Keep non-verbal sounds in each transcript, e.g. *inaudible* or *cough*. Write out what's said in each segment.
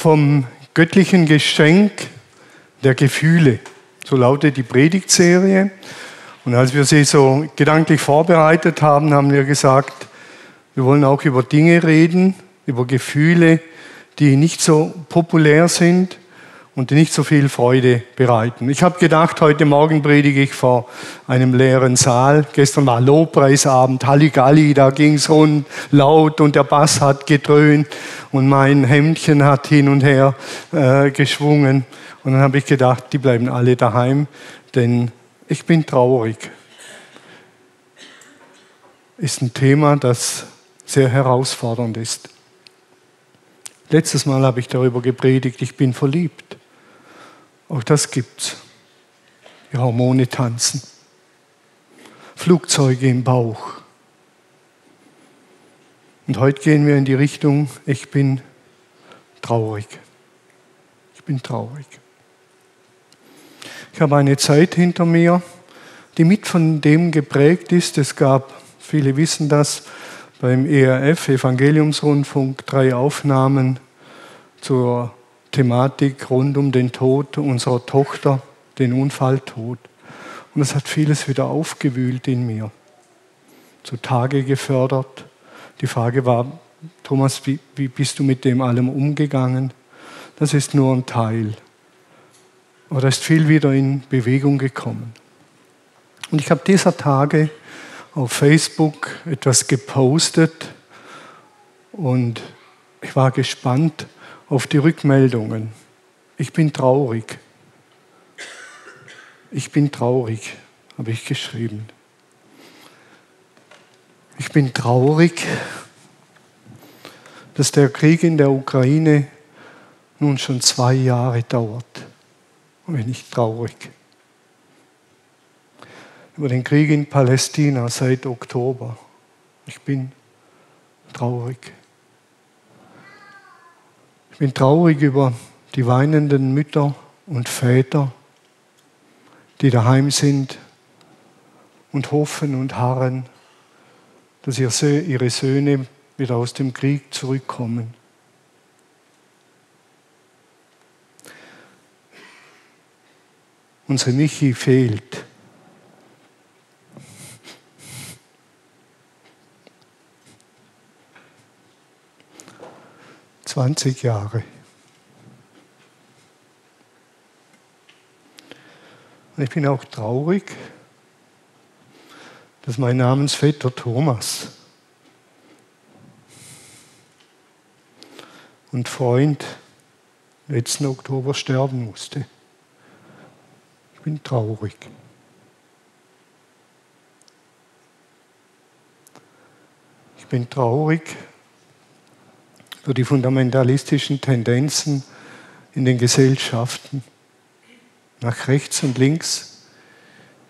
vom göttlichen Geschenk der Gefühle. So lautet die Predigtserie. Und als wir sie so gedanklich vorbereitet haben, haben wir gesagt, wir wollen auch über Dinge reden, über Gefühle, die nicht so populär sind und die nicht so viel Freude bereiten. Ich habe gedacht, heute Morgen predige ich vor einem leeren Saal. Gestern war Lobpreisabend, Halligalli, da ging es rund laut und der Bass hat gedröhnt und mein Hemdchen hat hin und her äh, geschwungen. Und dann habe ich gedacht, die bleiben alle daheim, denn ich bin traurig. Ist ein Thema, das sehr herausfordernd ist. Letztes Mal habe ich darüber gepredigt, ich bin verliebt. Auch das gibt's. Die Hormone tanzen. Flugzeuge im Bauch. Und heute gehen wir in die Richtung, ich bin traurig. Ich bin traurig. Ich habe eine Zeit hinter mir, die mit von dem geprägt ist. Es gab, viele wissen das, beim ERF, Evangeliumsrundfunk, drei Aufnahmen zur Thematik rund um den Tod unserer Tochter, den Unfalltod. Und es hat vieles wieder aufgewühlt in mir, zutage gefördert. Die Frage war, Thomas, wie, wie bist du mit dem allem umgegangen? Das ist nur ein Teil. Aber da ist viel wieder in Bewegung gekommen. Und ich habe dieser Tage auf Facebook etwas gepostet und ich war gespannt auf die Rückmeldungen. Ich bin traurig. Ich bin traurig, habe ich geschrieben. Ich bin traurig, dass der Krieg in der Ukraine nun schon zwei Jahre dauert. Und bin ich traurig über den Krieg in Palästina seit Oktober. Ich bin traurig. Bin traurig über die weinenden Mütter und Väter, die daheim sind und hoffen und harren, dass ihre Söhne wieder aus dem Krieg zurückkommen. Unsere Michi fehlt. 20 Jahre. Und ich bin auch traurig, dass mein Namensvetter Thomas und Freund letzten Oktober sterben musste. Ich bin traurig. Ich bin traurig, für die fundamentalistischen Tendenzen in den Gesellschaften, nach rechts und links.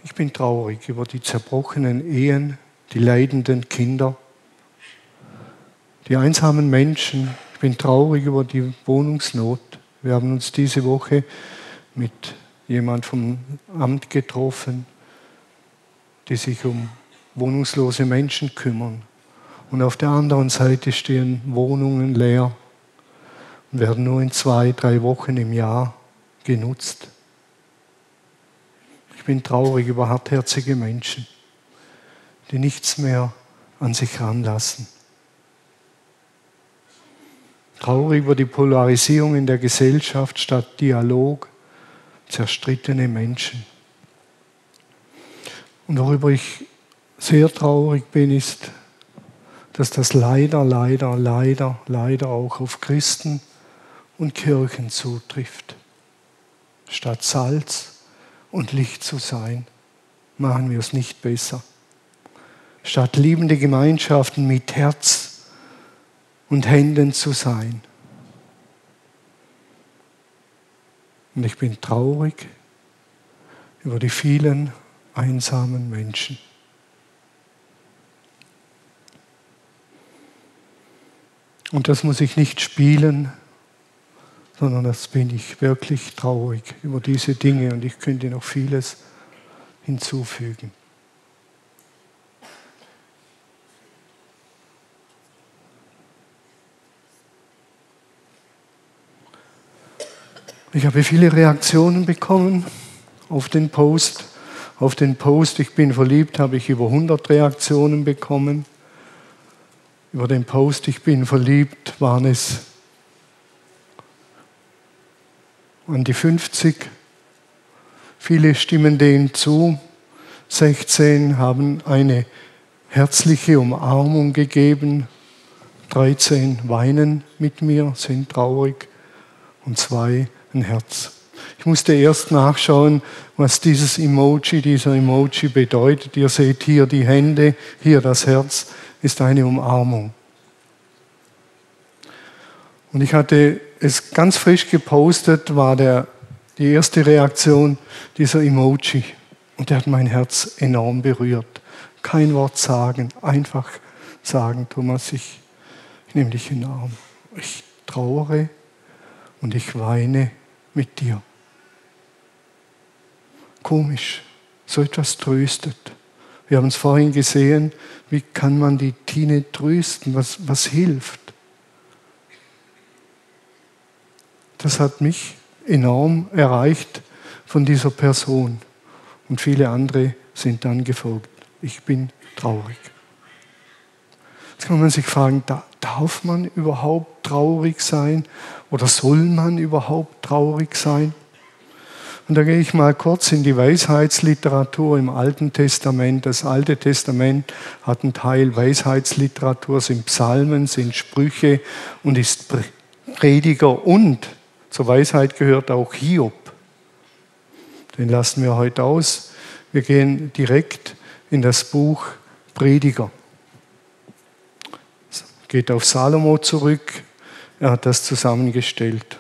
Ich bin traurig über die zerbrochenen Ehen, die leidenden Kinder, die einsamen Menschen. Ich bin traurig über die Wohnungsnot. Wir haben uns diese Woche mit jemand vom Amt getroffen, die sich um wohnungslose Menschen kümmern. Und auf der anderen Seite stehen Wohnungen leer und werden nur in zwei, drei Wochen im Jahr genutzt. Ich bin traurig über hartherzige Menschen, die nichts mehr an sich ranlassen. Traurig über die Polarisierung in der Gesellschaft statt Dialog, zerstrittene Menschen. Und worüber ich sehr traurig bin, ist, dass das leider, leider, leider, leider auch auf Christen und Kirchen zutrifft. Statt Salz und Licht zu sein, machen wir es nicht besser. Statt liebende Gemeinschaften mit Herz und Händen zu sein. Und ich bin traurig über die vielen einsamen Menschen. Und das muss ich nicht spielen, sondern das bin ich wirklich traurig über diese Dinge und ich könnte noch vieles hinzufügen. Ich habe viele Reaktionen bekommen auf den Post. Auf den Post, ich bin verliebt, habe ich über 100 Reaktionen bekommen. Über den Post, ich bin verliebt, waren es an die 50. Viele stimmen denen zu. 16 haben eine herzliche Umarmung gegeben. 13 weinen mit mir, sind traurig. Und zwei ein Herz. Ich musste erst nachschauen, was dieses Emoji, dieser Emoji bedeutet. Ihr seht hier die Hände, hier das Herz ist eine Umarmung. Und ich hatte es ganz frisch gepostet, war der, die erste Reaktion dieser Emoji. Und der hat mein Herz enorm berührt. Kein Wort sagen, einfach sagen, Thomas, ich, ich nehme dich in den Arm. Ich trauere und ich weine mit dir. Komisch, so etwas tröstet. Wir haben es vorhin gesehen, wie kann man die Tine trösten, was, was hilft. Das hat mich enorm erreicht von dieser Person. Und viele andere sind dann gefolgt. Ich bin traurig. Jetzt kann man sich fragen, darf man überhaupt traurig sein oder soll man überhaupt traurig sein? Und da gehe ich mal kurz in die Weisheitsliteratur im Alten Testament. Das Alte Testament hat einen Teil Weisheitsliteratur, sind Psalmen, sind Sprüche und ist Prediger und zur Weisheit gehört auch Hiob. Den lassen wir heute aus. Wir gehen direkt in das Buch Prediger. Geht auf Salomo zurück. Er hat das zusammengestellt.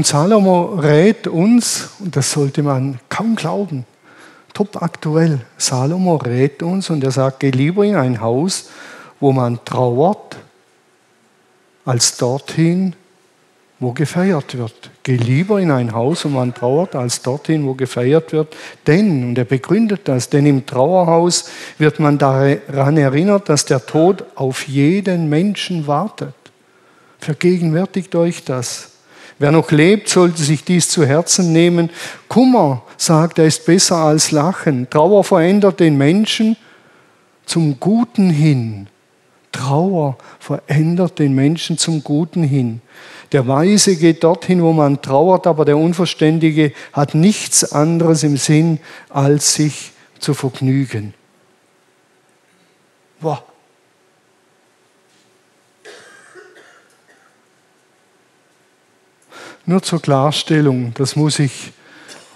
Und Salomo rät uns, und das sollte man kaum glauben, top aktuell. Salomo rät uns und er sagt, geh lieber in ein Haus, wo man trauert, als dorthin, wo gefeiert wird. Geh lieber in ein Haus, wo man trauert, als dorthin, wo gefeiert wird. Denn, und er begründet das, denn im Trauerhaus wird man daran erinnert, dass der Tod auf jeden Menschen wartet. Vergegenwärtigt euch das. Wer noch lebt, sollte sich dies zu Herzen nehmen. Kummer, sagt er, ist besser als Lachen. Trauer verändert den Menschen zum Guten hin. Trauer verändert den Menschen zum Guten hin. Der Weise geht dorthin, wo man trauert, aber der Unverständige hat nichts anderes im Sinn, als sich zu vergnügen. Wow. Nur zur Klarstellung, das muss ich,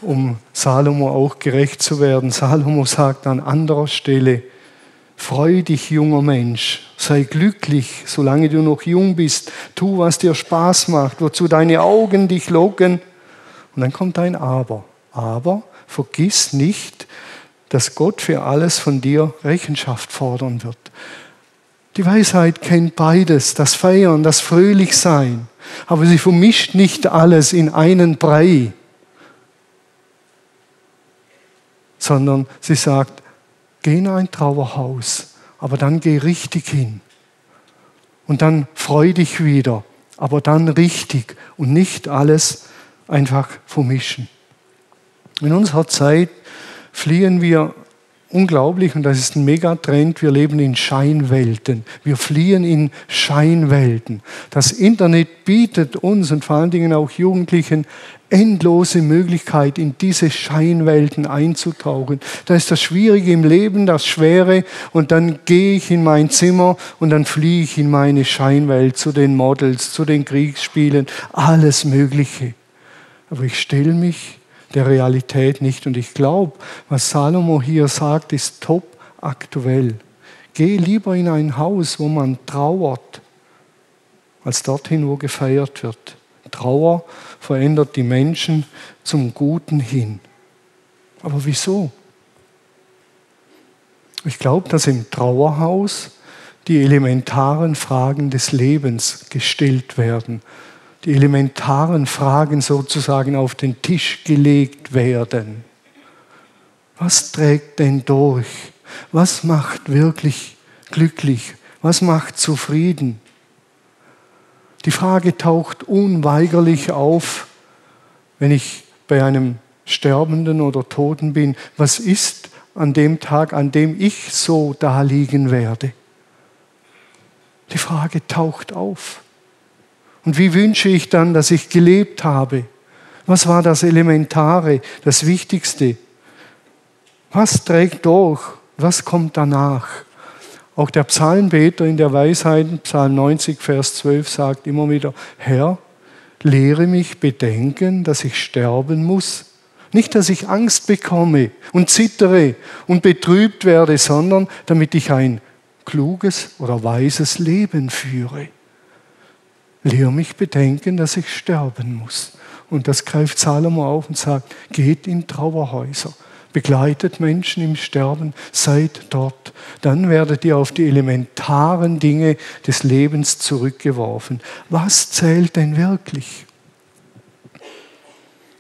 um Salomo auch gerecht zu werden. Salomo sagt an anderer Stelle, Freu dich, junger Mensch, sei glücklich, solange du noch jung bist. Tu, was dir Spaß macht, wozu deine Augen dich locken. Und dann kommt ein Aber. Aber vergiss nicht, dass Gott für alles von dir Rechenschaft fordern wird. Die Weisheit kennt beides, das Feiern, das Fröhlichsein. Aber sie vermischt nicht alles in einen Brei, sondern sie sagt, Geh in ein Trauerhaus, aber dann geh richtig hin. Und dann freu dich wieder, aber dann richtig und nicht alles einfach vermischen. In unserer Zeit fliehen wir unglaublich und das ist ein Megatrend. Wir leben in Scheinwelten. Wir fliehen in Scheinwelten. Das Internet bietet uns und vor allen Dingen auch Jugendlichen endlose Möglichkeit, in diese Scheinwelten einzutauchen. Da ist das Schwierige im Leben, das Schwere und dann gehe ich in mein Zimmer und dann fliehe ich in meine Scheinwelt zu den Models, zu den Kriegsspielen, alles Mögliche. Aber ich stelle mich der Realität nicht. Und ich glaube, was Salomo hier sagt, ist top aktuell. Geh lieber in ein Haus, wo man trauert, als dorthin, wo gefeiert wird. Trauer verändert die Menschen zum Guten hin. Aber wieso? Ich glaube, dass im Trauerhaus die elementaren Fragen des Lebens gestellt werden die elementaren Fragen sozusagen auf den Tisch gelegt werden. Was trägt denn durch? Was macht wirklich glücklich? Was macht zufrieden? Die Frage taucht unweigerlich auf, wenn ich bei einem Sterbenden oder Toten bin, was ist an dem Tag, an dem ich so da liegen werde? Die Frage taucht auf. Und wie wünsche ich dann, dass ich gelebt habe? Was war das Elementare, das Wichtigste? Was trägt durch? Was kommt danach? Auch der Psalmbeter in der Weisheit, Psalm 90, Vers 12, sagt immer wieder, Herr, lehre mich bedenken, dass ich sterben muss. Nicht, dass ich Angst bekomme und zittere und betrübt werde, sondern damit ich ein kluges oder weises Leben führe. Lehre mich bedenken, dass ich sterben muss. Und das greift Salomo auf und sagt, geht in Trauerhäuser, begleitet Menschen im Sterben, seid dort. Dann werdet ihr auf die elementaren Dinge des Lebens zurückgeworfen. Was zählt denn wirklich?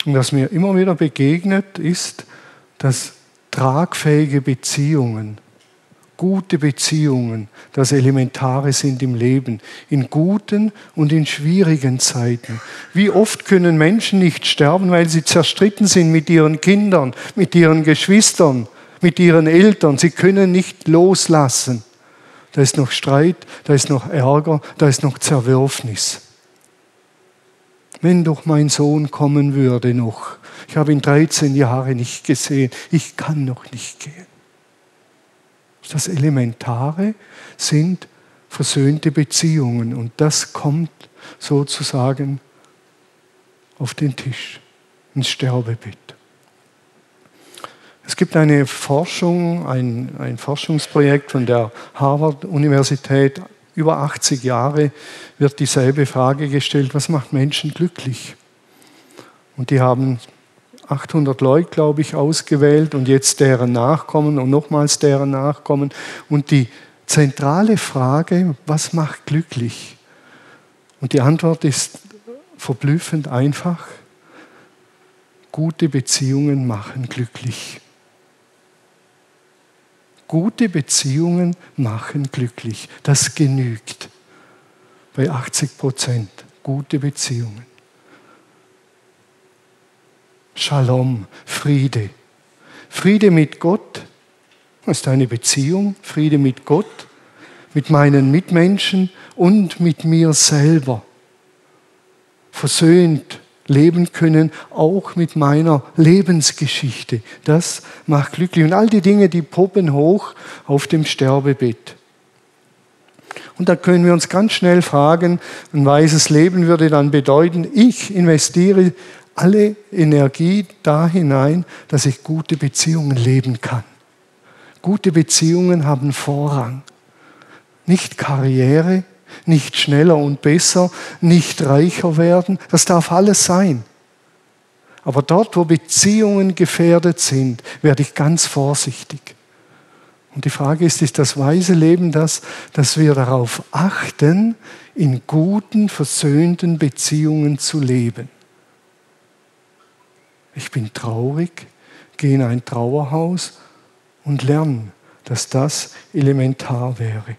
Und was mir immer wieder begegnet, ist, dass tragfähige Beziehungen gute Beziehungen das Elementare sind im Leben, in guten und in schwierigen Zeiten. Wie oft können Menschen nicht sterben, weil sie zerstritten sind mit ihren Kindern, mit ihren Geschwistern, mit ihren Eltern. Sie können nicht loslassen. Da ist noch Streit, da ist noch Ärger, da ist noch Zerwürfnis. Wenn doch mein Sohn kommen würde noch. Ich habe ihn 13 Jahre nicht gesehen. Ich kann noch nicht gehen. Das Elementare sind versöhnte Beziehungen und das kommt sozusagen auf den Tisch, ins Sterbebett. Es gibt eine Forschung, ein, ein Forschungsprojekt von der Harvard-Universität. Über 80 Jahre wird dieselbe Frage gestellt, was macht Menschen glücklich? Und die haben 800 Leute, glaube ich, ausgewählt und jetzt deren Nachkommen und nochmals deren Nachkommen. Und die zentrale Frage, was macht glücklich? Und die Antwort ist verblüffend einfach. Gute Beziehungen machen glücklich. Gute Beziehungen machen glücklich. Das genügt. Bei 80 Prozent gute Beziehungen. Shalom, Friede. Friede mit Gott ist eine Beziehung, Friede mit Gott, mit meinen Mitmenschen und mit mir selber. Versöhnt leben können, auch mit meiner Lebensgeschichte. Das macht glücklich. Und all die Dinge, die poppen hoch auf dem Sterbebett. Und da können wir uns ganz schnell fragen, ein weises Leben würde dann bedeuten, ich investiere alle Energie da hinein, dass ich gute Beziehungen leben kann. Gute Beziehungen haben Vorrang. Nicht Karriere, nicht schneller und besser, nicht reicher werden, das darf alles sein. Aber dort, wo Beziehungen gefährdet sind, werde ich ganz vorsichtig. Und die Frage ist, ist das weise Leben das, dass wir darauf achten, in guten, versöhnten Beziehungen zu leben? Ich bin traurig, gehe in ein Trauerhaus und lerne, dass das elementar wäre.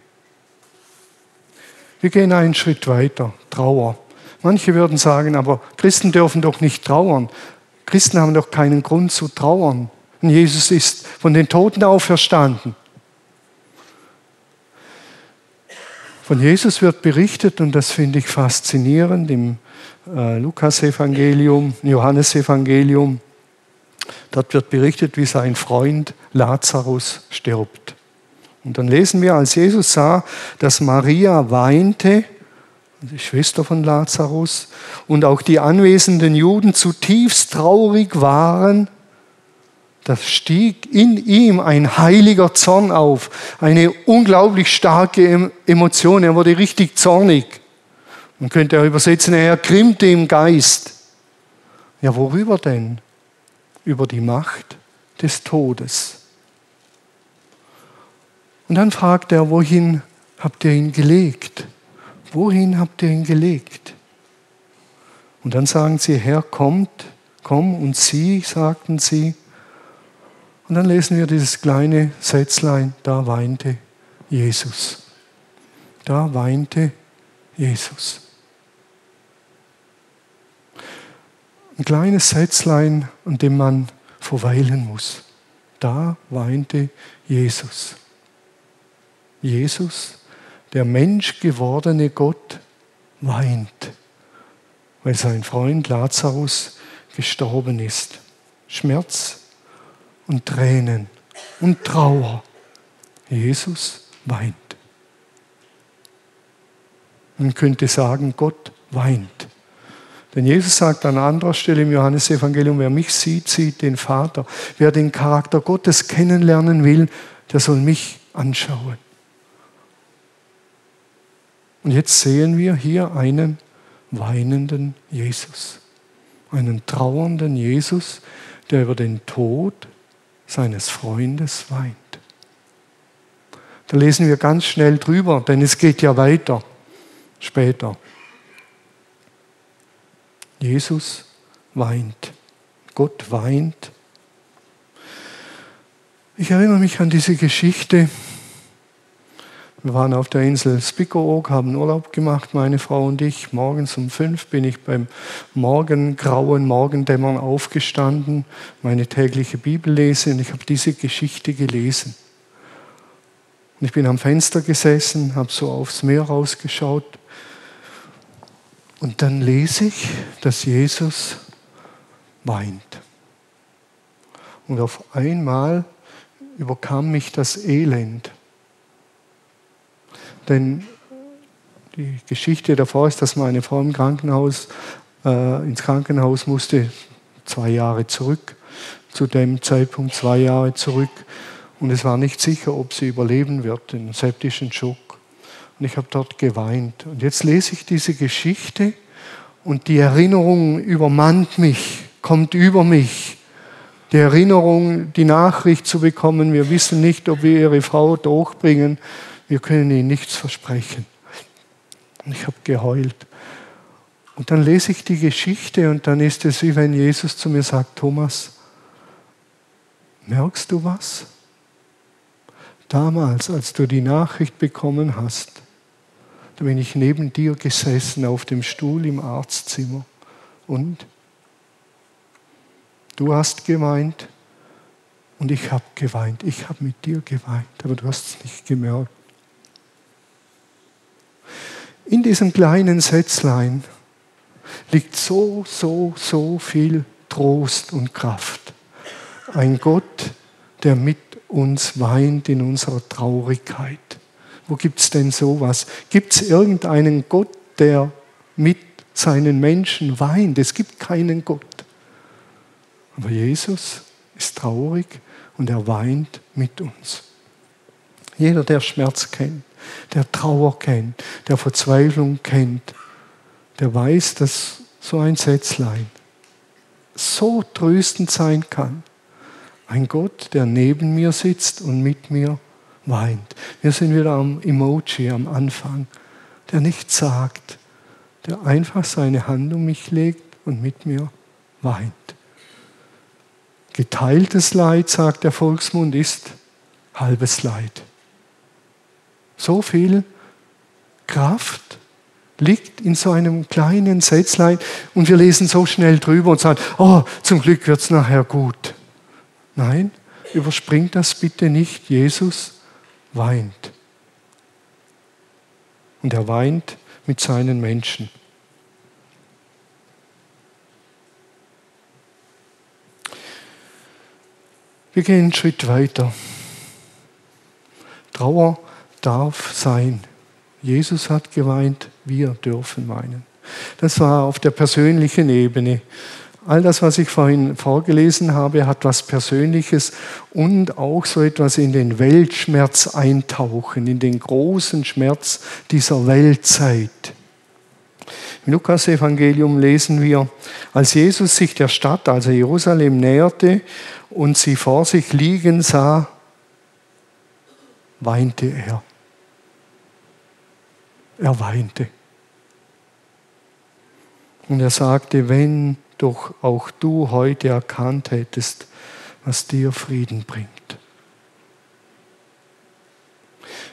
Wir gehen einen Schritt weiter, Trauer. Manche würden sagen, aber Christen dürfen doch nicht trauern. Christen haben doch keinen Grund zu trauern. Und Jesus ist von den Toten auferstanden. Von Jesus wird berichtet, und das finde ich faszinierend, im äh, Lukas-Evangelium, Johannes-Evangelium. Dort wird berichtet, wie sein Freund Lazarus stirbt. Und dann lesen wir, als Jesus sah, dass Maria weinte, die Schwester von Lazarus, und auch die anwesenden Juden zutiefst traurig waren, da stieg in ihm ein heiliger Zorn auf, eine unglaublich starke Emotion. Er wurde richtig zornig. Man könnte auch übersetzen, er krimmte im Geist. Ja, worüber denn? Über die Macht des Todes. Und dann fragt er, wohin habt ihr ihn gelegt? Wohin habt ihr ihn gelegt? Und dann sagen sie, Herr, kommt, komm und sieh, sagten sie. Und dann lesen wir dieses kleine Sätzlein, da weinte Jesus. Da weinte Jesus. Ein kleines Sätzlein, an dem man verweilen muss. Da weinte Jesus. Jesus, der Mensch gewordene Gott, weint, weil sein Freund Lazarus gestorben ist. Schmerz und Tränen und Trauer. Jesus weint. Man könnte sagen, Gott weint. Denn Jesus sagt an anderer Stelle im Johannesevangelium, wer mich sieht, sieht den Vater. Wer den Charakter Gottes kennenlernen will, der soll mich anschauen. Und jetzt sehen wir hier einen weinenden Jesus, einen trauernden Jesus, der über den Tod seines Freundes weint. Da lesen wir ganz schnell drüber, denn es geht ja weiter später. Jesus weint. Gott weint. Ich erinnere mich an diese Geschichte. Wir waren auf der Insel Spickeroog, haben Urlaub gemacht, meine Frau und ich. Morgens um fünf bin ich beim morgengrauen Morgendämmern aufgestanden, meine tägliche Bibel lese und ich habe diese Geschichte gelesen. Und ich bin am Fenster gesessen, habe so aufs Meer rausgeschaut und dann lese ich, dass Jesus weint. Und auf einmal überkam mich das Elend. Denn die Geschichte davor ist, dass meine Frau im Krankenhaus, äh, ins Krankenhaus musste, zwei Jahre zurück, zu dem Zeitpunkt zwei Jahre zurück. Und es war nicht sicher, ob sie überleben wird, den septischen Schock. Und ich habe dort geweint. Und jetzt lese ich diese Geschichte und die Erinnerung übermannt mich, kommt über mich. Die Erinnerung, die Nachricht zu bekommen, wir wissen nicht, ob wir ihre Frau durchbringen, wir können ihnen nichts versprechen. Und ich habe geheult. Und dann lese ich die Geschichte und dann ist es wie wenn Jesus zu mir sagt, Thomas, merkst du was? Damals, als du die Nachricht bekommen hast, da bin ich neben dir gesessen auf dem Stuhl im Arztzimmer und du hast geweint und ich habe geweint. Ich habe mit dir geweint, aber du hast es nicht gemerkt. In diesem kleinen Sätzlein liegt so, so, so viel Trost und Kraft. Ein Gott, der mit uns weint in unserer Traurigkeit. Wo gibt es denn sowas? Gibt es irgendeinen Gott, der mit seinen Menschen weint? Es gibt keinen Gott. Aber Jesus ist traurig und er weint mit uns. Jeder, der Schmerz kennt, der Trauer kennt, der Verzweiflung kennt, der weiß, dass so ein Sätzlein so tröstend sein kann. Ein Gott, der neben mir sitzt und mit mir weint. Wir sind wieder am Emoji am Anfang, der nichts sagt, der einfach seine Hand um mich legt und mit mir weint. Geteiltes Leid, sagt der Volksmund, ist halbes Leid. So viel Kraft liegt in so einem kleinen Sätzlein und wir lesen so schnell drüber und sagen, oh, zum Glück wird es nachher gut. Nein, überspringt das bitte nicht. Jesus weint. Und er weint mit seinen Menschen. Wir gehen einen Schritt weiter. Trauer darf sein. Jesus hat geweint, wir dürfen weinen. Das war auf der persönlichen Ebene. All das, was ich vorhin vorgelesen habe, hat was Persönliches und auch so etwas in den Weltschmerz eintauchen, in den großen Schmerz dieser Weltzeit. Im Lukas-Evangelium lesen wir, als Jesus sich der Stadt, also Jerusalem, näherte und sie vor sich liegen sah, weinte er. Er weinte. Und er sagte, wenn doch auch du heute erkannt hättest, was dir Frieden bringt.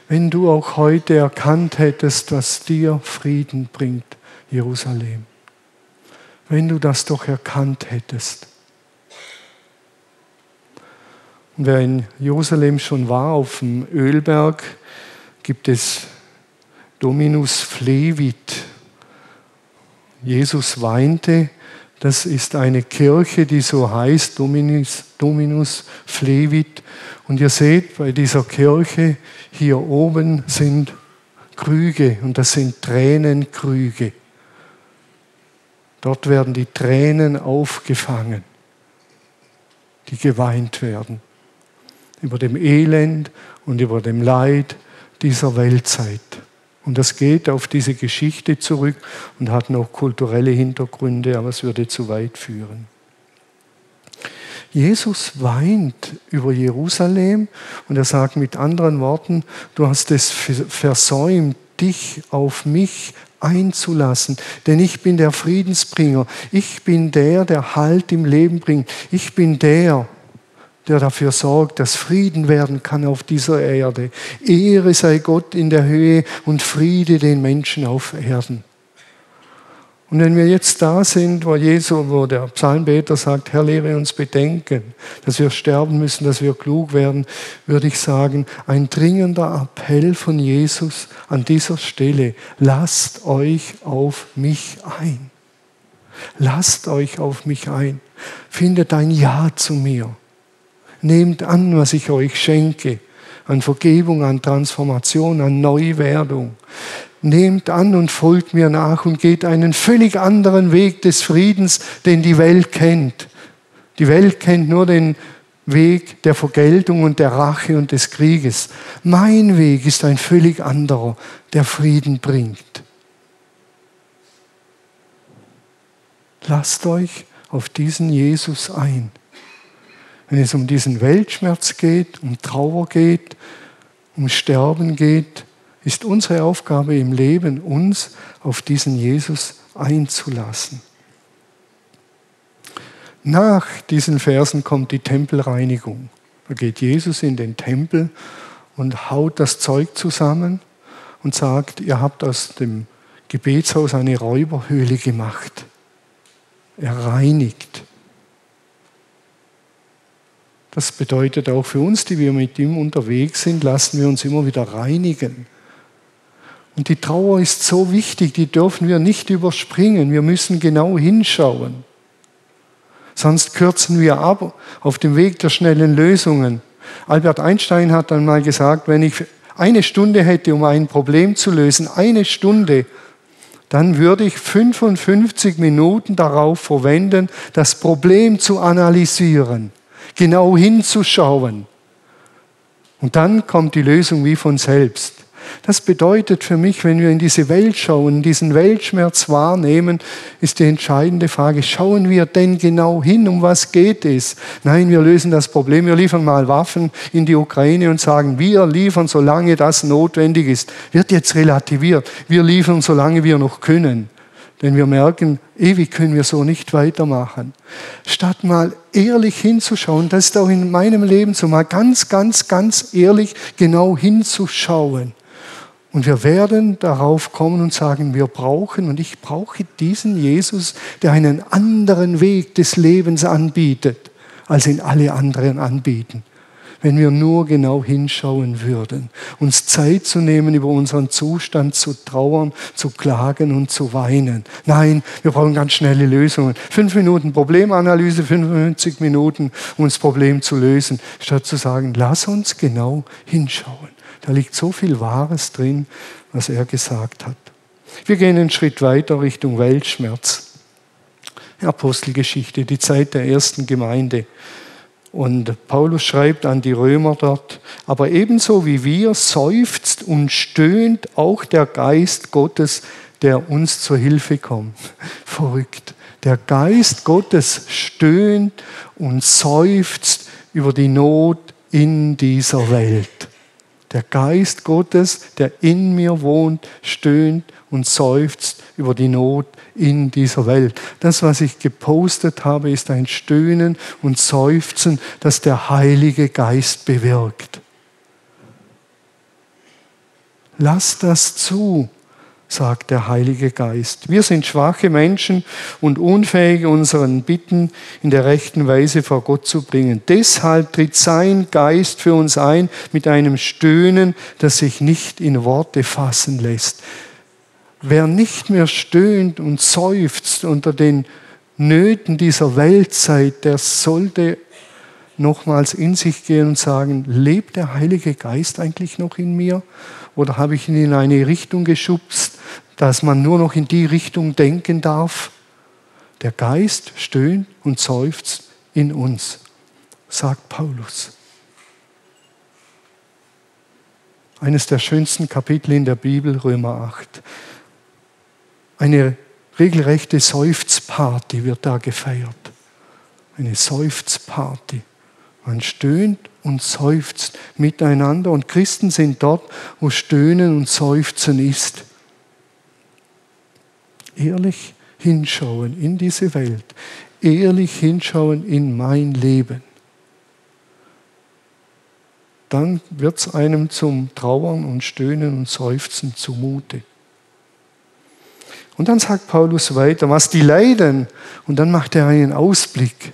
Wenn du auch heute erkannt hättest, was dir Frieden bringt, Jerusalem, wenn du das doch erkannt hättest. Und wer in Jerusalem schon war, auf dem Ölberg, gibt es Dominus Flevit. Jesus weinte. Das ist eine Kirche, die so heißt, Dominus, Dominus Flevit. Und ihr seht, bei dieser Kirche hier oben sind Krüge und das sind Tränenkrüge. Dort werden die Tränen aufgefangen, die geweint werden über dem Elend und über dem Leid dieser Weltzeit. Und das geht auf diese Geschichte zurück und hat noch kulturelle Hintergründe, aber es würde zu weit führen. Jesus weint über Jerusalem und er sagt mit anderen Worten, du hast es versäumt, dich auf mich einzulassen, denn ich bin der Friedensbringer, ich bin der, der Halt im Leben bringt, ich bin der, der dafür sorgt, dass Frieden werden kann auf dieser Erde. Ehre sei Gott in der Höhe und Friede den Menschen auf Erden. Und wenn wir jetzt da sind, wo Jesus, wo der Psalmbeter sagt, Herr, lehre uns bedenken, dass wir sterben müssen, dass wir klug werden, würde ich sagen, ein dringender Appell von Jesus an dieser Stelle, lasst euch auf mich ein. Lasst euch auf mich ein. Findet ein Ja zu mir. Nehmt an, was ich euch schenke, an Vergebung, an Transformation, an Neuwerdung. Nehmt an und folgt mir nach und geht einen völlig anderen Weg des Friedens, den die Welt kennt. Die Welt kennt nur den Weg der Vergeltung und der Rache und des Krieges. Mein Weg ist ein völlig anderer, der Frieden bringt. Lasst euch auf diesen Jesus ein wenn es um diesen Weltschmerz geht, um Trauer geht, um Sterben geht, ist unsere Aufgabe im Leben, uns auf diesen Jesus einzulassen. Nach diesen Versen kommt die Tempelreinigung. Da geht Jesus in den Tempel und haut das Zeug zusammen und sagt, ihr habt aus dem Gebetshaus eine Räuberhöhle gemacht. Er reinigt. Das bedeutet auch für uns, die wir mit ihm unterwegs sind, lassen wir uns immer wieder reinigen. Und die Trauer ist so wichtig, die dürfen wir nicht überspringen. Wir müssen genau hinschauen. Sonst kürzen wir ab auf dem Weg der schnellen Lösungen. Albert Einstein hat dann mal gesagt, wenn ich eine Stunde hätte, um ein Problem zu lösen, eine Stunde, dann würde ich 55 Minuten darauf verwenden, das Problem zu analysieren genau hinzuschauen. Und dann kommt die Lösung wie von selbst. Das bedeutet für mich, wenn wir in diese Welt schauen, diesen Weltschmerz wahrnehmen, ist die entscheidende Frage, schauen wir denn genau hin, um was geht es? Nein, wir lösen das Problem, wir liefern mal Waffen in die Ukraine und sagen, wir liefern, solange das notwendig ist. Wird jetzt relativiert. Wir liefern, solange wir noch können. Denn wir merken, ewig können wir so nicht weitermachen. Statt mal ehrlich hinzuschauen, das ist auch in meinem Leben so, mal ganz, ganz, ganz ehrlich genau hinzuschauen. Und wir werden darauf kommen und sagen, wir brauchen, und ich brauche diesen Jesus, der einen anderen Weg des Lebens anbietet, als ihn alle anderen anbieten wenn wir nur genau hinschauen würden, uns Zeit zu nehmen, über unseren Zustand zu trauern, zu klagen und zu weinen. Nein, wir brauchen ganz schnelle Lösungen. Fünf Minuten Problemanalyse, 55 Minuten, um das Problem zu lösen, statt zu sagen, lass uns genau hinschauen. Da liegt so viel Wahres drin, was er gesagt hat. Wir gehen einen Schritt weiter Richtung Weltschmerz. Apostelgeschichte, die Zeit der ersten Gemeinde. Und Paulus schreibt an die Römer dort, aber ebenso wie wir seufzt und stöhnt auch der Geist Gottes, der uns zur Hilfe kommt. *laughs* Verrückt. Der Geist Gottes stöhnt und seufzt über die Not in dieser Welt. Der Geist Gottes, der in mir wohnt, stöhnt und seufzt über die Not in dieser Welt. Das, was ich gepostet habe, ist ein Stöhnen und Seufzen, das der Heilige Geist bewirkt. Lass das zu. sagt der Heilige Geist. Wir sind schwache Menschen und unfähig, unseren Bitten in der rechten Weise vor Gott zu bringen. Deshalb tritt sein Geist für uns ein mit einem Stöhnen, das sich nicht in Worte fassen lässt. Wer nicht mehr stöhnt und seufzt unter den Nöten dieser Weltzeit, der sollte nochmals in sich gehen und sagen, lebt der Heilige Geist eigentlich noch in mir? Oder habe ich ihn in eine Richtung geschubst, dass man nur noch in die Richtung denken darf? Der Geist stöhnt und seufzt in uns, sagt Paulus. Eines der schönsten Kapitel in der Bibel, Römer 8. Eine regelrechte Seufzparty wird da gefeiert. Eine Seufzparty. Man stöhnt und seufzt miteinander und Christen sind dort, wo Stöhnen und Seufzen ist. Ehrlich hinschauen in diese Welt, ehrlich hinschauen in mein Leben. Dann wird es einem zum Trauern und Stöhnen und Seufzen zumute. Und dann sagt Paulus weiter, was die leiden, und dann macht er einen Ausblick,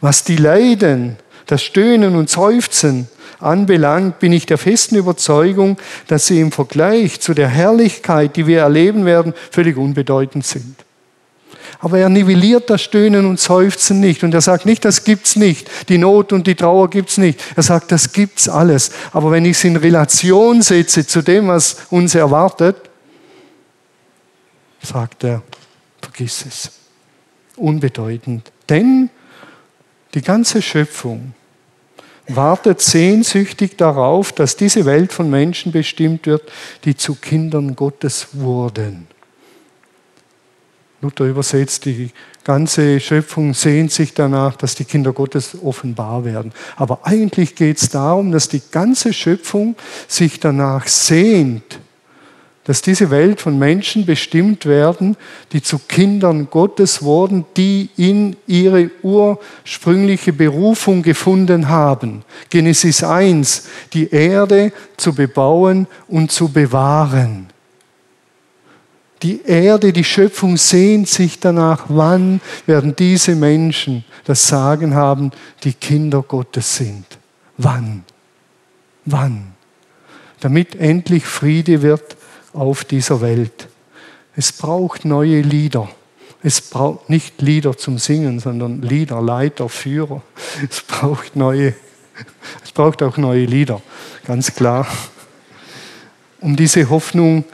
was die leiden, das Stöhnen und Seufzen anbelangt, bin ich der festen Überzeugung, dass sie im Vergleich zu der Herrlichkeit, die wir erleben werden, völlig unbedeutend sind. Aber er nivelliert das Stöhnen und Seufzen nicht. Und er sagt nicht, das gibt's nicht. Die Not und die Trauer gibt's nicht. Er sagt, das gibt's alles. Aber wenn ich es in Relation setze zu dem, was uns erwartet, sagt er, vergiss es. Unbedeutend. Denn die ganze Schöpfung wartet sehnsüchtig darauf, dass diese Welt von Menschen bestimmt wird, die zu Kindern Gottes wurden. Luther übersetzt, die ganze Schöpfung sehnt sich danach, dass die Kinder Gottes offenbar werden. Aber eigentlich geht es darum, dass die ganze Schöpfung sich danach sehnt, dass diese Welt von Menschen bestimmt werden, die zu Kindern Gottes wurden, die in ihre ursprüngliche Berufung gefunden haben. Genesis 1, die Erde zu bebauen und zu bewahren. Die Erde, die Schöpfung sehnt sich danach, wann werden diese Menschen das Sagen haben, die Kinder Gottes sind. Wann? Wann? Damit endlich Friede wird auf dieser Welt. Es braucht neue Lieder. Es braucht nicht Lieder zum Singen, sondern Lieder, Leiter, Führer. *laughs* Es braucht neue, es braucht auch neue Lieder, ganz klar, um diese Hoffnung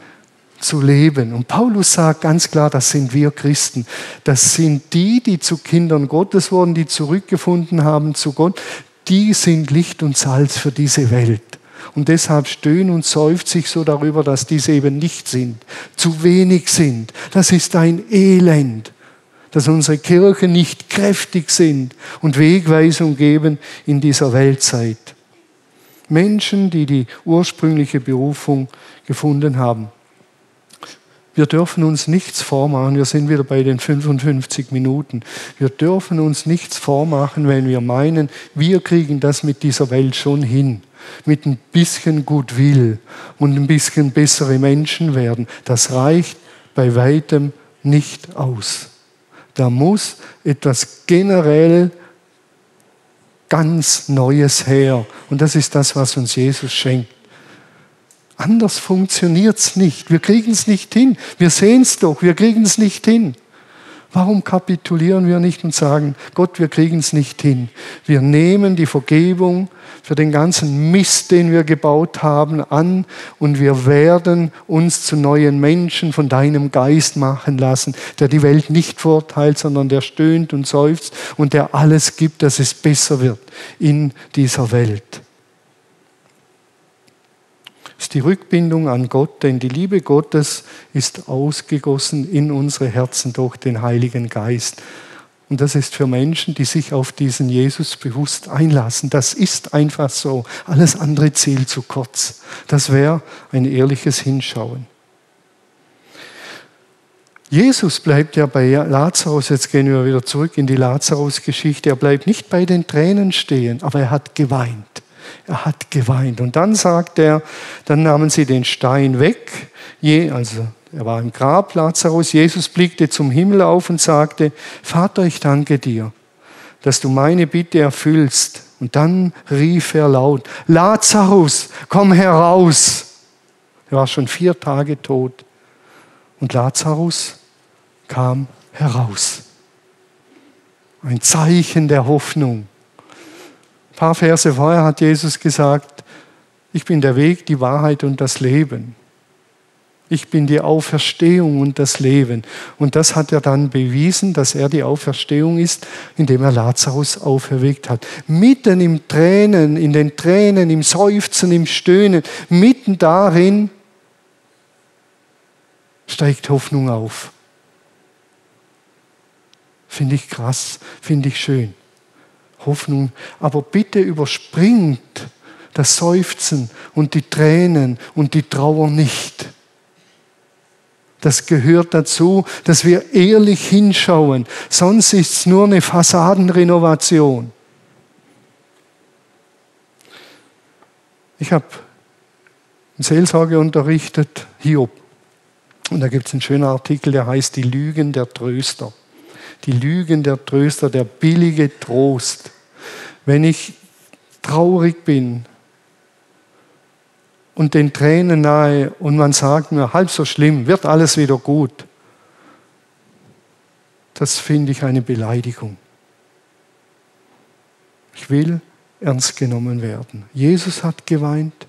zu leben. Und Paulus sagt ganz klar, das sind wir Christen. Das sind die, die zu Kindern Gottes wurden, die zurückgefunden haben zu Gott. Die sind Licht und Salz für diese Welt. Und deshalb stöhnt und seufzt sich so darüber, dass diese eben nicht sind, zu wenig sind. Das ist ein Elend, dass unsere Kirchen nicht kräftig sind und Wegweisung geben in dieser Weltzeit. Menschen, die die ursprüngliche Berufung gefunden haben. Wir dürfen uns nichts vormachen. Wir sind wieder bei den 55 Minuten. Wir dürfen uns nichts vormachen, wenn wir meinen, wir kriegen das mit dieser Welt schon hin mit ein bisschen Gutwill und ein bisschen bessere Menschen werden, das reicht bei weitem nicht aus. Da muss etwas generell ganz Neues her. Und das ist das, was uns Jesus schenkt. Anders funktioniert es nicht. Wir kriegen es nicht hin. Wir sehen es doch, wir kriegen es nicht hin. Warum kapitulieren wir nicht und sagen, Gott, wir kriegen es nicht hin? Wir nehmen die Vergebung für den ganzen Mist, den wir gebaut haben, an und wir werden uns zu neuen Menschen von deinem Geist machen lassen, der die Welt nicht verurteilt, sondern der stöhnt und seufzt und der alles gibt, dass es besser wird in dieser Welt ist die Rückbindung an Gott, denn die Liebe Gottes ist ausgegossen in unsere Herzen durch den Heiligen Geist. Und das ist für Menschen, die sich auf diesen Jesus bewusst einlassen. Das ist einfach so. Alles andere zählt zu kurz. Das wäre ein ehrliches Hinschauen. Jesus bleibt ja bei Lazarus, jetzt gehen wir wieder zurück in die Lazarus-Geschichte, er bleibt nicht bei den Tränen stehen, aber er hat geweint. Er hat geweint. Und dann sagt er, dann nahmen sie den Stein weg, je, also Er war im Grab, Lazarus. Jesus blickte zum Himmel auf und sagte, Vater, ich danke dir, dass du meine Bitte erfüllst. Und dann rief er laut, Lazarus, komm heraus. Er war schon vier Tage tot. Und Lazarus kam heraus. Ein Zeichen der Hoffnung. Ein paar Verse vorher hat Jesus gesagt, ich bin der Weg, die Wahrheit und das Leben. Ich bin die Auferstehung und das Leben. Und das hat er dann bewiesen, dass er die Auferstehung ist, indem er Lazarus auferweckt hat. Mitten im Tränen, in den Tränen, im Seufzen, im Stöhnen, mitten darin steigt Hoffnung auf. Finde ich krass, finde ich schön. Hoffnung, aber bitte überspringt das Seufzen und die Tränen und die Trauer nicht. Das gehört dazu, dass wir ehrlich hinschauen. Sonst ist es nur eine Fassadenrenovation. Ich habe Seelsorge unterrichtet, Hiob. Und da gibt es einen schönen Artikel, der heißt Die Lügen der Tröster die Lügen der Tröster, der billige Trost. Wenn ich traurig bin und den Tränen nahe und man sagt mir, halb so schlimm, wird alles wieder gut, das finde ich eine Beleidigung. Ich will ernst genommen werden. Jesus hat geweint.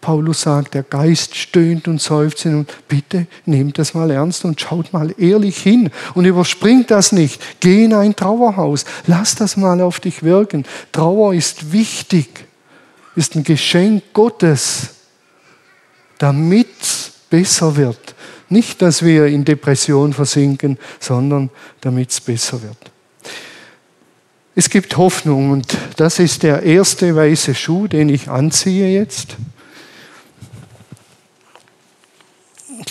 Paulus sagt, der Geist stöhnt und seufzt und bitte nehmt das mal ernst und schaut mal ehrlich hin und überspringt das nicht. Geh in ein Trauerhaus, lass das mal auf dich wirken. Trauer ist wichtig, ist ein Geschenk Gottes, damit es besser wird. Nicht, dass wir in Depression versinken, sondern damit es besser wird. Es gibt Hoffnung und das ist der erste weiße Schuh, den ich anziehe jetzt.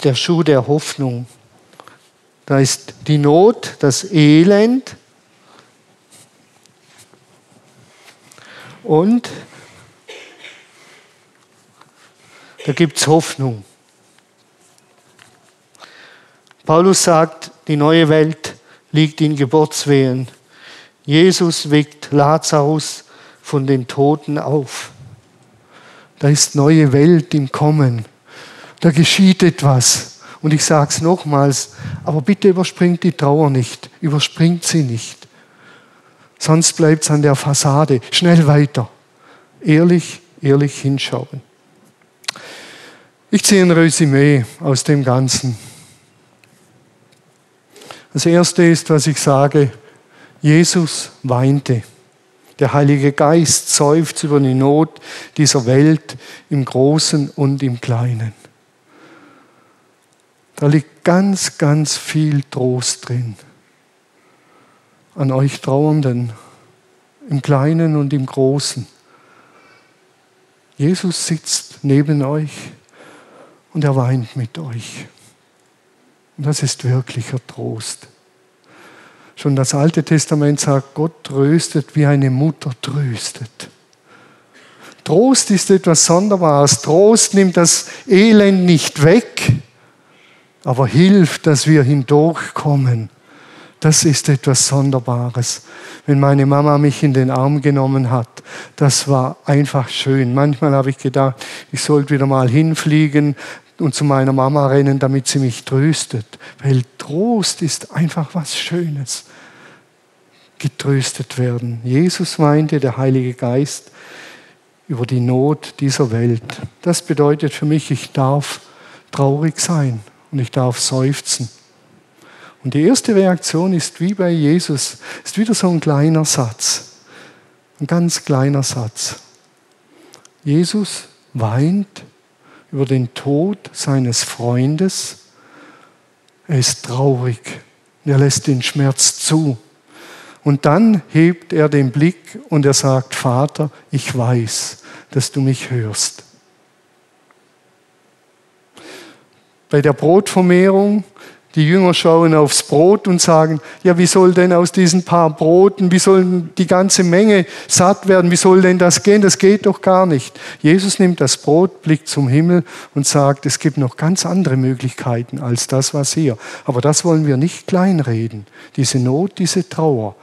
Der Schuh der Hoffnung. Da ist die Not, das Elend und da gibt es Hoffnung. Paulus sagt, die neue Welt liegt in Geburtswehen. Jesus weckt Lazarus von den Toten auf. Da ist neue Welt im Kommen. Da geschieht etwas. Und ich sage es nochmals, aber bitte überspringt die Trauer nicht, überspringt sie nicht. Sonst bleibt es an der Fassade. Schnell weiter. Ehrlich, ehrlich hinschauen. Ich ziehe ein Resümee aus dem Ganzen. Das erste ist, was ich sage, Jesus weinte. Der Heilige Geist seufzt über die Not dieser Welt im Großen und im Kleinen. Da liegt ganz, ganz viel Trost drin. An euch Trauernden, im Kleinen und im Großen. Jesus sitzt neben euch und er weint mit euch. Und das ist wirklicher Trost. Schon das Alte Testament sagt, Gott tröstet, wie eine Mutter tröstet. Trost ist etwas Sonderbares. Trost nimmt das Elend nicht weg, aber hilft, dass wir hindurchkommen. Das ist etwas Sonderbares. Wenn meine Mama mich in den Arm genommen hat, das war einfach schön. Manchmal habe ich gedacht, ich sollte wieder mal hinfliegen und zu meiner Mama rennen, damit sie mich tröstet. Weil Trost ist einfach was Schönes. Getröstet werden. Jesus meinte, der Heilige Geist, über die Not dieser Welt. Das bedeutet für mich, ich darf traurig sein und ich darf seufzen. Und die erste Reaktion ist wie bei Jesus, ist wieder so ein kleiner Satz, ein ganz kleiner Satz. Jesus weint über den Tod seines Freundes. Er ist traurig. Er lässt den Schmerz zu. Und dann hebt er den Blick und er sagt, Vater, ich weiß, dass du mich hörst. Bei der Brotvermehrung, Die Jünger schauen aufs Brot und sagen, ja, wie soll denn aus diesen paar Broten, wie soll die ganze Menge satt werden, wie soll denn das gehen? Das geht doch gar nicht. Jesus nimmt das Brot, blickt zum Himmel und sagt, es gibt noch ganz andere Möglichkeiten als das, was hier. Aber das wollen wir nicht kleinreden. Diese Not, diese Trauer.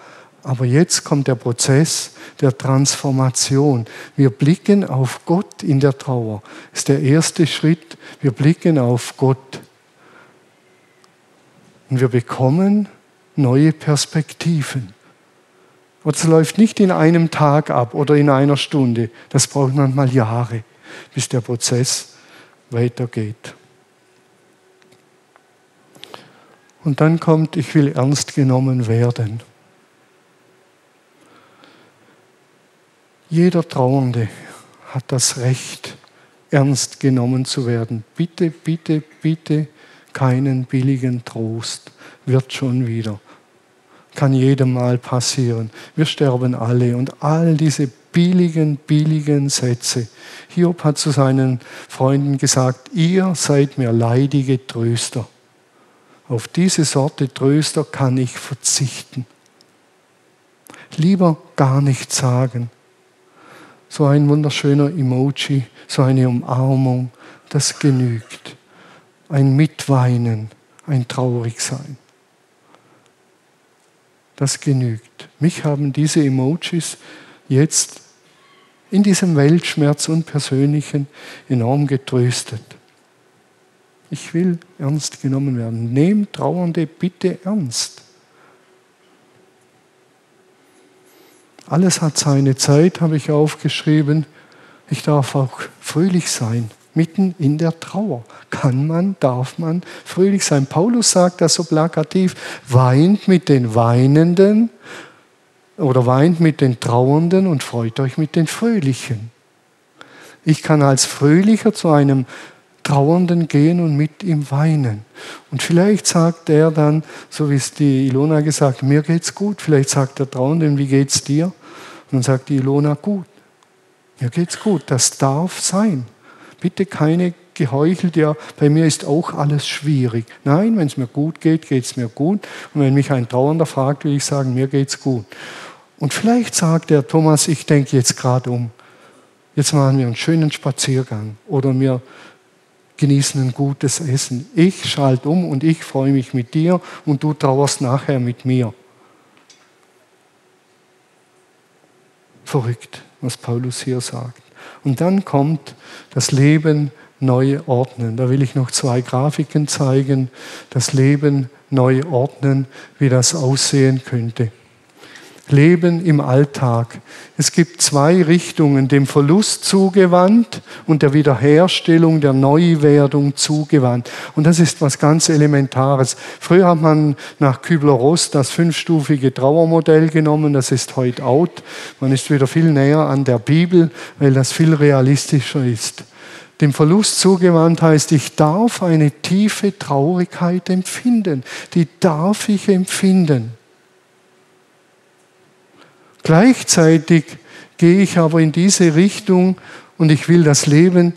Aber jetzt kommt der Prozess der Transformation. Wir blicken auf Gott in der Trauer. Das ist der erste Schritt. Wir blicken auf Gott. Und wir bekommen neue Perspektiven. Und es läuft nicht in einem Tag ab oder in einer Stunde. Das braucht manchmal Jahre, bis der Prozess weitergeht. Und dann kommt, ich will ernst genommen werden. Jeder Trauernde hat das Recht, ernst genommen zu werden. Bitte, bitte, bitte keinen billigen Trost. Wird schon wieder. Kann jedem Mal passieren. Wir sterben alle. Und all diese billigen, billigen Sätze. Hiob hat zu seinen Freunden gesagt, ihr seid mir leidige Tröster. Auf diese Sorte Tröster kann ich verzichten. Lieber gar nichts sagen. So ein wunderschöner Emoji, so eine Umarmung, das genügt. Ein Mitweinen, ein Traurigsein. Das genügt. Mich haben diese Emojis jetzt in diesem Weltschmerz und Persönlichen enorm getröstet. Ich will ernst genommen werden. Nehmt Trauernde bitte ernst. Alles hat seine Zeit, habe ich aufgeschrieben. Ich darf auch fröhlich sein, mitten in der Trauer. Kann man, darf man fröhlich sein. Paulus sagt das so plakativ, weint mit den Weinenden oder weint mit den Trauernden und freut euch mit den Fröhlichen. Ich kann als Fröhlicher zu einem Trauernden gehen und mit ihm weinen. Und vielleicht sagt er dann, so wie es die Ilona gesagt hat, mir geht's gut. Vielleicht sagt der Trauernde, wie geht's dir? Und dann sagt die Ilona, gut. Mir geht's gut. Das darf sein. Bitte keine geheuchelt, ja, bei mir ist auch alles schwierig. Nein, wenn es mir gut geht, geht es mir gut. Und wenn mich ein Trauernder fragt, will ich sagen, mir geht's gut. Und vielleicht sagt der Thomas, ich denke jetzt gerade um. Jetzt machen wir einen schönen Spaziergang oder wir genießen ein gutes Essen. Ich schalte um und ich freue mich mit dir und du trauerst nachher mit mir. Verrückt, was Paulus hier sagt. Und dann kommt das Leben neu ordnen. Da will ich noch zwei Grafiken zeigen. Das Leben neu ordnen, wie das aussehen könnte. Leben im Alltag. Es gibt zwei Richtungen, dem Verlust zugewandt und der Wiederherstellung, der Neuwerdung zugewandt. Und das ist was ganz Elementares. Früher hat man nach Kübler-Ross das fünfstufige Trauermodell genommen, das ist heute out. Man ist wieder viel näher an der Bibel, weil das viel realistischer ist. Dem Verlust zugewandt heißt, ich darf eine tiefe Traurigkeit empfinden. Die darf ich empfinden. Gleichzeitig gehe ich aber in diese Richtung und ich will das Leben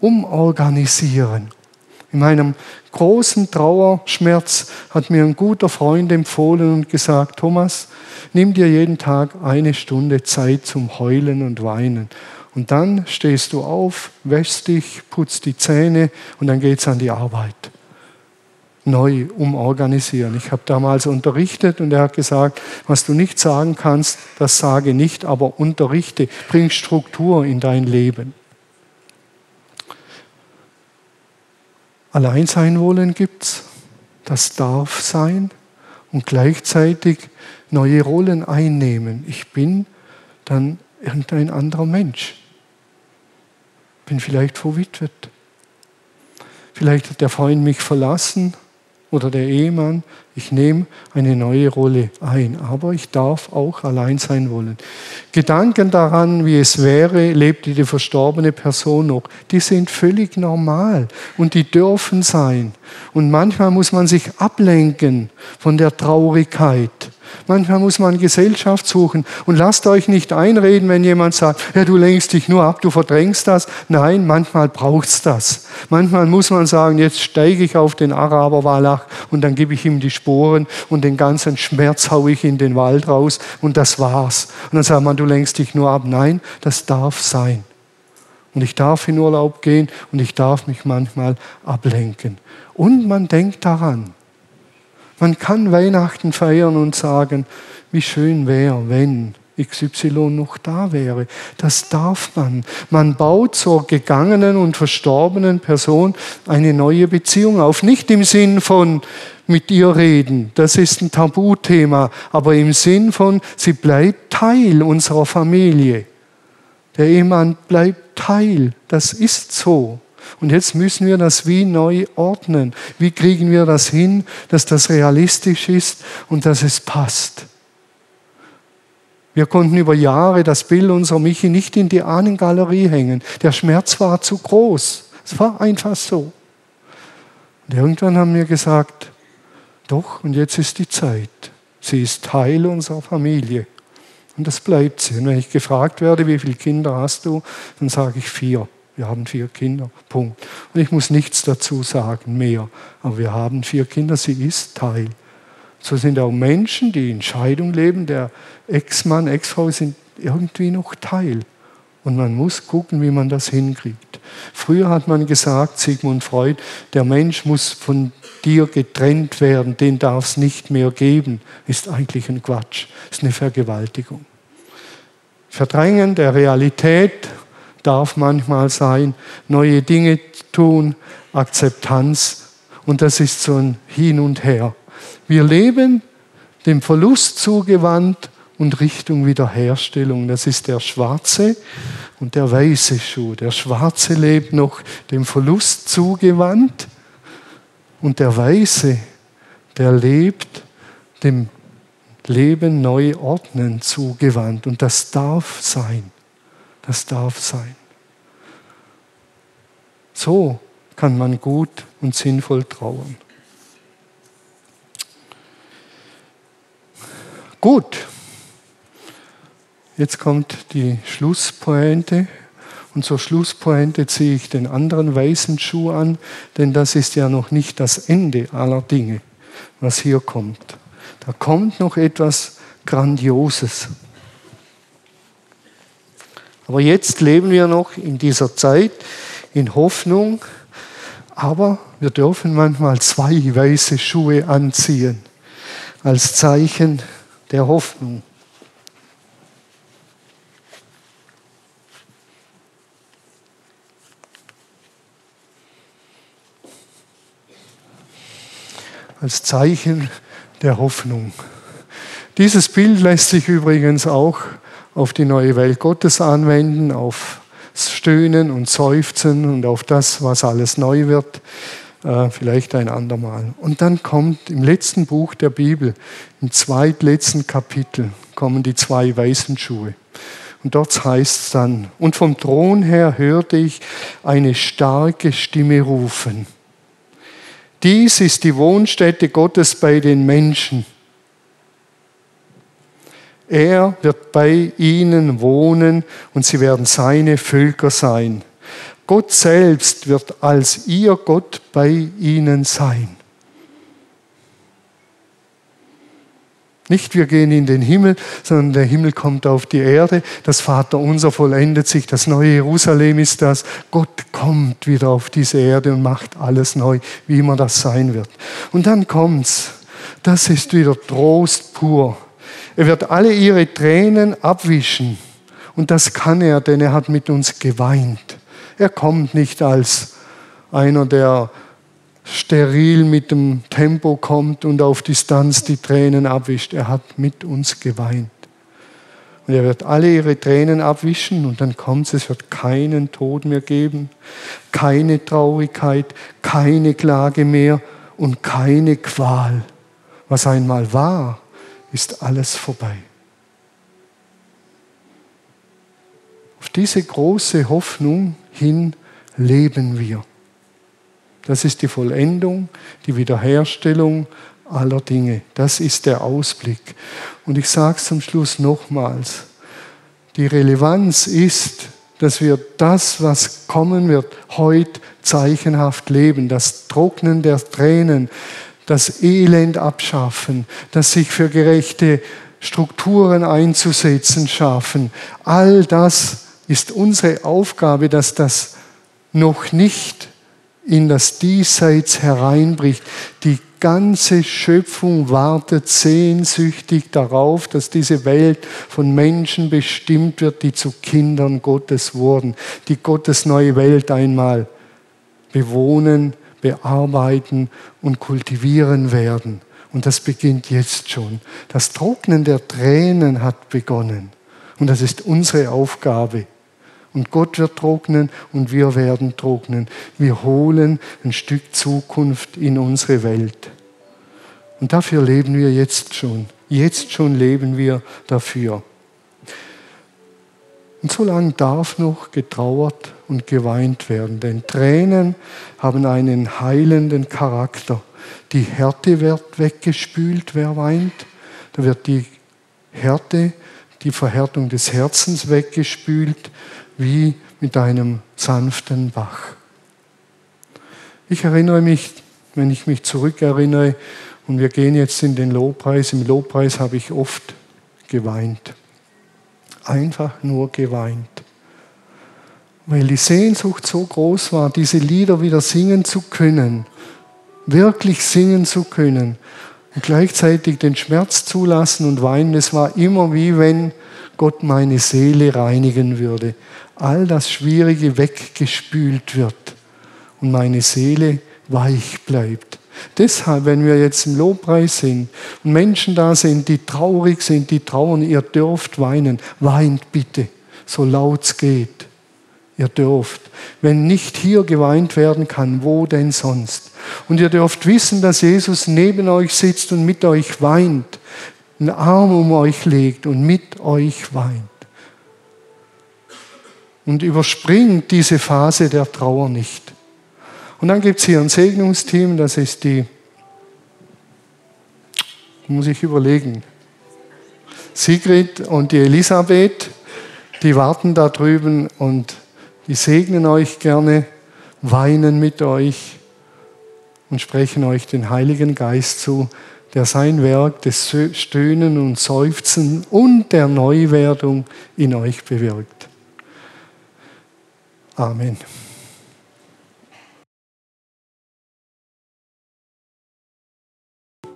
umorganisieren. In meinem großen Trauerschmerz hat mir ein guter Freund empfohlen und gesagt, Thomas, nimm dir jeden Tag eine Stunde Zeit zum Heulen und Weinen. Und dann stehst du auf, wäschst dich, putzt die Zähne und dann geht's an die Arbeit neu umorganisieren. Ich habe damals unterrichtet und er hat gesagt, was du nicht sagen kannst, das sage nicht, aber unterrichte, bring Struktur in dein Leben. Allein sein wollen gibt's, das darf sein und gleichzeitig neue Rollen einnehmen. Ich bin dann irgendein anderer Mensch. Bin vielleicht verwitwet. Vielleicht hat der Freund mich verlassen oder der Ehemann, ich nehme eine neue Rolle ein, aber ich darf auch allein sein wollen. Gedanken daran, wie es wäre, lebte die verstorbene Person noch, die sind völlig normal und die dürfen sein. Und manchmal muss man sich ablenken von der Traurigkeit Manchmal muss man Gesellschaft suchen. Und lasst euch nicht einreden, wenn jemand sagt, ja, du lenkst dich nur ab, du verdrängst das. Nein, manchmal braucht es das. Manchmal muss man sagen, jetzt steige ich auf den Araber-Wallach und dann gebe ich ihm die Sporen und den ganzen Schmerz haue ich in den Wald raus und das war's. Und dann sagt man, du lenkst dich nur ab. Nein, das darf sein. Und ich darf in Urlaub gehen und ich darf mich manchmal ablenken. Und man denkt daran, man kann Weihnachten feiern und sagen, wie schön wäre, wenn XY noch da wäre. Das darf man. Man baut zur gegangenen und verstorbenen Person eine neue Beziehung auf. Nicht im Sinn von mit ihr reden, das ist ein Tabuthema, aber im Sinn von, sie bleibt Teil unserer Familie. Der Ehemann bleibt Teil, das ist so. Und jetzt müssen wir das wie neu ordnen. Wie kriegen wir das hin, dass das realistisch ist und dass es passt? Wir konnten über Jahre das Bild unserer Michi nicht in die Ahnengalerie hängen. Der Schmerz war zu groß. Es war einfach so. Und irgendwann haben wir gesagt, doch, und jetzt ist die Zeit. Sie ist Teil unserer Familie. Und das bleibt sie. Und wenn ich gefragt werde, wie viele Kinder hast du, dann sage ich vier. Wir haben vier Kinder. Punkt. Und ich muss nichts dazu sagen mehr. Aber wir haben vier Kinder. Sie ist Teil. So sind auch Menschen, die in Scheidung leben. Der Ex-Mann, Ex-Frau sind irgendwie noch Teil. Und man muss gucken, wie man das hinkriegt. Früher hat man gesagt, Sigmund Freud, der Mensch muss von dir getrennt werden, den darf es nicht mehr geben. Ist eigentlich ein Quatsch, ist eine Vergewaltigung. Verdrängen der Realität darf manchmal sein, neue Dinge tun, Akzeptanz. Und das ist so ein Hin und Her. Wir leben dem Verlust zugewandt und Richtung Wiederherstellung. Das ist der schwarze und der weiße Schuh. Der schwarze lebt noch dem Verlust zugewandt und der weiße, der lebt dem Leben neu ordnen zugewandt. Und das darf sein. Das darf sein. So kann man gut und sinnvoll trauern. Gut, jetzt kommt die Schlusspointe. Und zur Schlusspointe ziehe ich den anderen weißen Schuh an, denn das ist ja noch nicht das Ende aller Dinge, was hier kommt. Da kommt noch etwas Grandioses. Aber jetzt leben wir noch in dieser Zeit in Hoffnung, aber wir dürfen manchmal zwei weiße Schuhe anziehen als Zeichen der Hoffnung. Als Zeichen der Hoffnung. Dieses Bild lässt sich übrigens auch auf die neue Welt Gottes anwenden, auf Stöhnen und Seufzen und auf das, was alles neu wird, äh, vielleicht ein andermal. Und dann kommt im letzten Buch der Bibel, im zweitletzten Kapitel, kommen die zwei weißen Schuhe. Und dort heißt es dann, und vom Thron her hörte ich eine starke Stimme rufen. Dies ist die Wohnstätte Gottes bei den Menschen. Er wird bei ihnen wohnen und sie werden seine Völker sein. Gott selbst wird als ihr Gott bei ihnen sein. Nicht wir gehen in den Himmel, sondern der Himmel kommt auf die Erde. Das Vaterunser vollendet sich. Das neue Jerusalem ist das. Gott kommt wieder auf diese Erde und macht alles neu, wie immer das sein wird. Und dann kommt's. Das ist wieder Trost pur. Er wird alle ihre Tränen abwischen. Und das kann er, denn er hat mit uns geweint. Er kommt nicht als einer, der steril mit dem Tempo kommt und auf Distanz die Tränen abwischt. Er hat mit uns geweint. Und er wird alle ihre Tränen abwischen und dann kommt es, es wird keinen Tod mehr geben, keine Traurigkeit, keine Klage mehr und keine Qual. Was einmal war, ist alles vorbei. Auf diese große Hoffnung hin leben wir. Das ist die Vollendung, die Wiederherstellung aller Dinge. Das ist der Ausblick. Und ich sage es zum Schluss nochmals. Die Relevanz ist, dass wir das, was kommen wird, heute zeichenhaft leben. Das Trocknen der Tränen, das Elend abschaffen, das sich für gerechte Strukturen einzusetzen schaffen. All das ist unsere Aufgabe, dass das noch nicht in das Diesseits hereinbricht. Die ganze Schöpfung wartet sehnsüchtig darauf, dass diese Welt von Menschen bestimmt wird, die zu Kindern Gottes wurden, die Gottes neue Welt einmal bewohnen, bearbeiten und kultivieren werden. Und das beginnt jetzt schon. Das Trocknen der Tränen hat begonnen. Und das ist unsere Aufgabe. Und Gott wird trocknen und wir werden trocknen. Wir holen ein Stück Zukunft in unsere Welt. Und dafür leben wir jetzt schon. Jetzt schon leben wir dafür. Und so lange darf noch getrauert und geweint werden, denn Tränen haben einen heilenden Charakter. Die Härte wird weggespült, wer weint. Da wird die Härte, die Verhärtung des Herzens weggespült wie mit einem sanften Bach. Ich erinnere mich, wenn ich mich zurückerinnere, und wir gehen jetzt in den Lobpreis, im Lobpreis habe ich oft geweint. Einfach nur geweint. Weil die Sehnsucht so groß war, diese Lieder wieder singen zu können, wirklich singen zu können und gleichzeitig den Schmerz zulassen und weinen. Es war immer wie wenn Gott meine Seele reinigen würde all das Schwierige weggespült wird und meine Seele weich bleibt. Deshalb, wenn wir jetzt im Lobpreis sind und Menschen da sind, die traurig sind, die trauern, ihr dürft weinen. Weint bitte, so laut es geht. Ihr dürft. Wenn nicht hier geweint werden kann, wo denn sonst? Und ihr dürft wissen, dass Jesus neben euch sitzt und mit euch weint, einen Arm um euch legt und mit euch weint und überspringt diese Phase der Trauer nicht. Und dann gibt es hier ein Segnungsteam, das ist die, muss ich überlegen, Sigrid und die Elisabeth, die warten da drüben und die segnen euch gerne, weinen mit euch und sprechen euch den Heiligen Geist zu, der sein Werk des Stöhnen und Seufzen und der Neuwerdung in euch bewirkt. Amen.